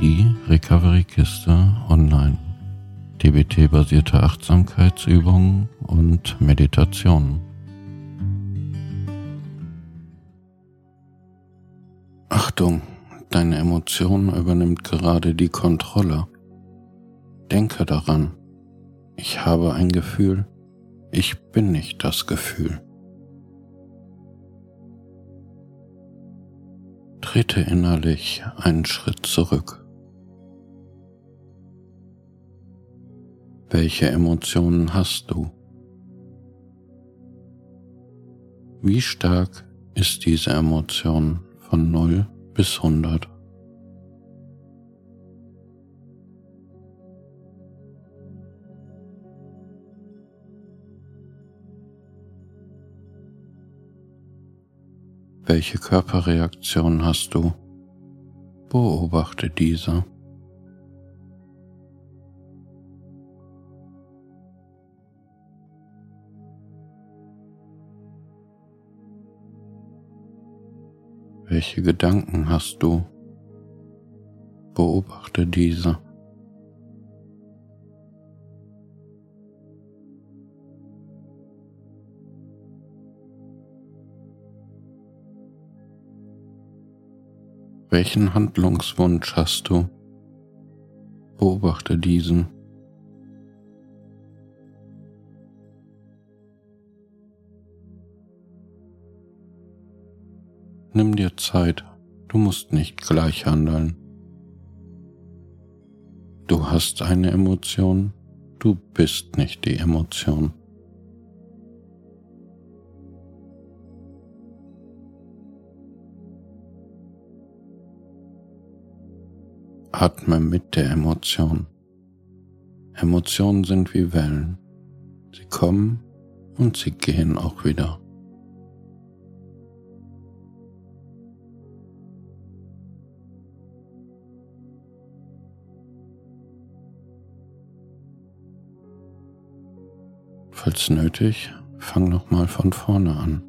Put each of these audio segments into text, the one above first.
Die Recovery-Kiste online. DBT-basierte Achtsamkeitsübungen und Meditationen. Achtung, deine Emotion übernimmt gerade die Kontrolle. Denke daran, ich habe ein Gefühl, ich bin nicht das Gefühl. Trete innerlich einen Schritt zurück. Welche Emotionen hast du? Wie stark ist diese Emotion von 0 bis 100? Welche Körperreaktion hast du? Beobachte diese. Welche Gedanken hast du? Beobachte diese. Welchen Handlungswunsch hast du? Beobachte diesen. Nimm dir Zeit, du musst nicht gleich handeln. Du hast eine Emotion, du bist nicht die Emotion. Atme mit der Emotion. Emotionen sind wie Wellen. Sie kommen und sie gehen auch wieder. Falls nötig, fang nochmal von vorne an.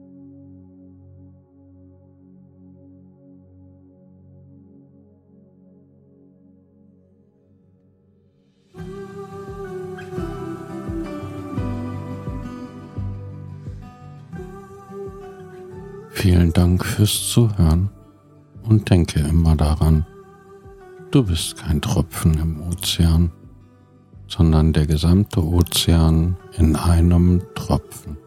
Vielen Dank fürs Zuhören und denke immer daran, du bist kein Tropfen im Ozean, sondern der gesamte Ozean in einem Tropfen.